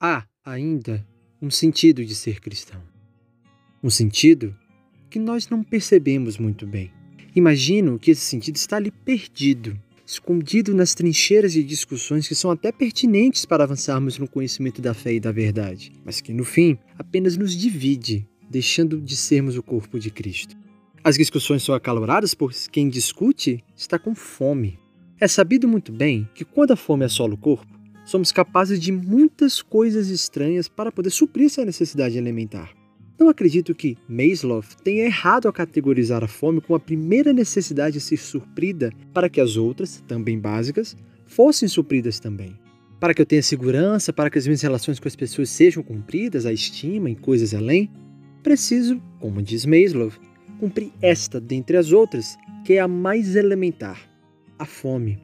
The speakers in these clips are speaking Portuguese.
há ainda um sentido de ser cristão. Um sentido que nós não percebemos muito bem. Imagino que esse sentido está ali perdido, escondido nas trincheiras de discussões que são até pertinentes para avançarmos no conhecimento da fé e da verdade, mas que no fim apenas nos divide, deixando de sermos o corpo de Cristo. As discussões são acaloradas pois quem discute está com fome. É sabido muito bem que quando a fome assola o corpo, somos capazes de muitas coisas estranhas para poder suprir essa necessidade alimentar. Não acredito que Maslow tenha errado ao categorizar a fome como a primeira necessidade a ser suprida para que as outras, também básicas, fossem supridas também. Para que eu tenha segurança, para que as minhas relações com as pessoas sejam cumpridas, a estima e coisas além, preciso, como diz Maslow, cumprir esta dentre as outras, que é a mais elementar, a fome.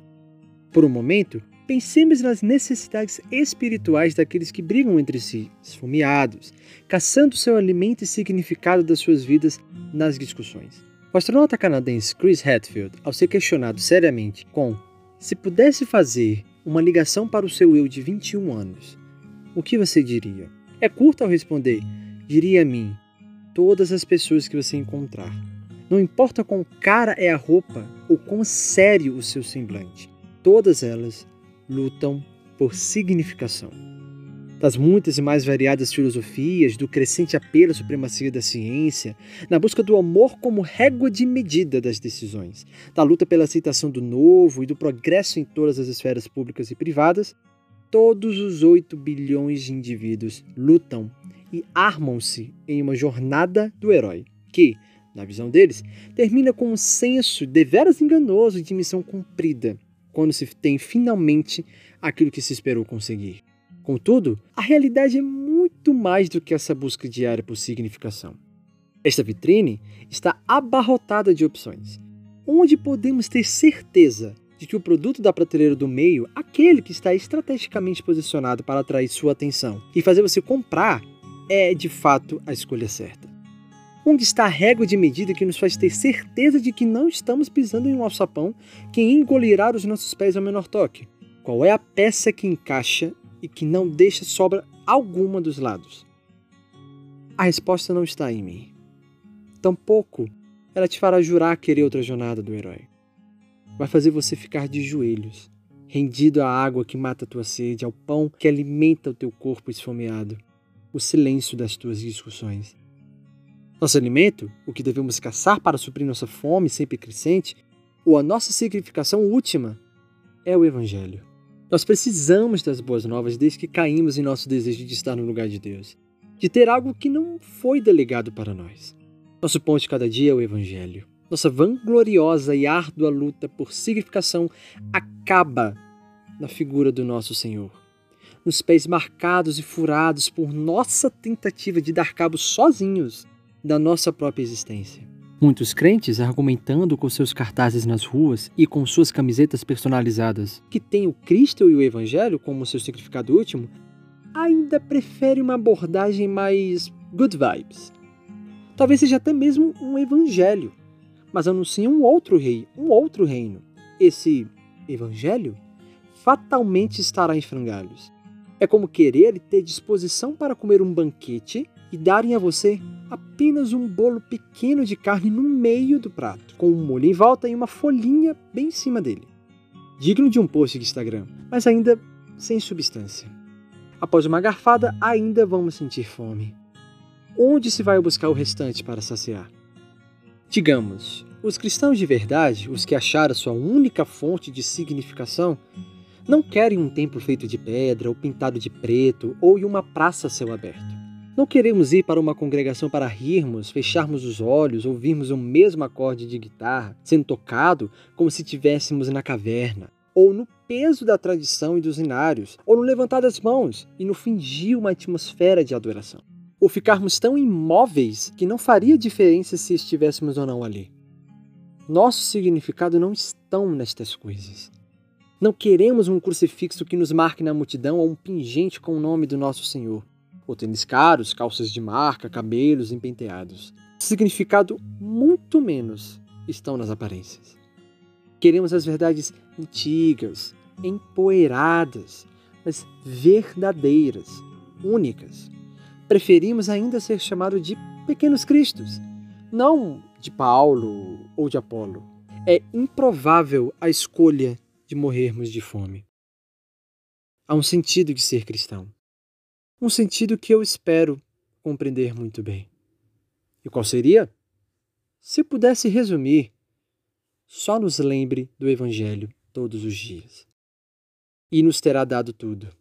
Por um momento, Pensemos nas necessidades espirituais daqueles que brigam entre si, esfomeados, caçando seu alimento e significado das suas vidas nas discussões. O astronauta canadense Chris Hadfield, ao ser questionado seriamente com se pudesse fazer uma ligação para o seu eu de 21 anos, o que você diria? É curto ao responder: diria a mim, todas as pessoas que você encontrar. Não importa quão cara é a roupa ou quão sério o seu semblante, todas elas lutam por significação. Das muitas e mais variadas filosofias, do crescente apelo à supremacia da ciência, na busca do amor como régua de medida das decisões, da luta pela aceitação do novo e do progresso em todas as esferas públicas e privadas, todos os 8 bilhões de indivíduos lutam e armam-se em uma jornada do herói, que, na visão deles, termina com um senso deveras enganoso de missão cumprida, quando se tem finalmente aquilo que se esperou conseguir. Contudo, a realidade é muito mais do que essa busca diária por significação. Esta vitrine está abarrotada de opções, onde podemos ter certeza de que o produto da prateleira do meio, aquele que está estrategicamente posicionado para atrair sua atenção e fazer você comprar, é de fato a escolha certa. Onde está a régua de medida que nos faz ter certeza de que não estamos pisando em um alçapão que engolirá os nossos pés ao menor toque? Qual é a peça que encaixa e que não deixa sobra alguma dos lados? A resposta não está em mim. Tampouco ela te fará jurar querer outra jornada do herói. Vai fazer você ficar de joelhos, rendido à água que mata a tua sede, ao pão que alimenta o teu corpo esfomeado, o silêncio das tuas discussões nosso alimento, o que devemos caçar para suprir nossa fome sempre crescente, ou a nossa significação última, é o Evangelho. Nós precisamos das boas novas desde que caímos em nosso desejo de estar no lugar de Deus, de ter algo que não foi delegado para nós. Nosso ponto de cada dia é o Evangelho. Nossa vangloriosa e árdua luta por significação acaba na figura do nosso Senhor. Nos pés marcados e furados por nossa tentativa de dar cabo sozinhos da nossa própria existência. Muitos crentes argumentando com seus cartazes nas ruas e com suas camisetas personalizadas, que têm o Cristo e o Evangelho como seu significado último, ainda preferem uma abordagem mais good vibes. Talvez seja até mesmo um evangelho, mas anuncia um outro rei, um outro reino. Esse evangelho fatalmente estará em frangalhos. É como querer ter disposição para comer um banquete e darem a você apenas um bolo pequeno de carne no meio do prato, com um molho em volta e uma folhinha bem em cima dele. Digno de um post de Instagram, mas ainda sem substância. Após uma garfada, ainda vamos sentir fome. Onde se vai buscar o restante para saciar? Digamos, os cristãos de verdade, os que acharam sua única fonte de significação, não querem um templo feito de pedra ou pintado de preto ou em uma praça a céu aberto. Não queremos ir para uma congregação para rirmos, fecharmos os olhos, ouvirmos o mesmo acorde de guitarra sendo tocado como se estivéssemos na caverna, ou no peso da tradição e dos inários, ou no levantar das mãos e no fingir uma atmosfera de adoração. Ou ficarmos tão imóveis que não faria diferença se estivéssemos ou não ali. Nosso significado não estão nestas coisas. Não queremos um crucifixo que nos marque na multidão ou um pingente com o nome do nosso Senhor ou tênis caros, calças de marca, cabelos empenteados. Significado muito menos estão nas aparências. Queremos as verdades antigas, empoeiradas, mas verdadeiras, únicas. Preferimos ainda ser chamados de pequenos cristos, não de Paulo ou de Apolo. É improvável a escolha de morrermos de fome. Há um sentido de ser cristão. Um sentido que eu espero compreender muito bem. E qual seria? Se pudesse resumir, só nos lembre do Evangelho todos os dias. E nos terá dado tudo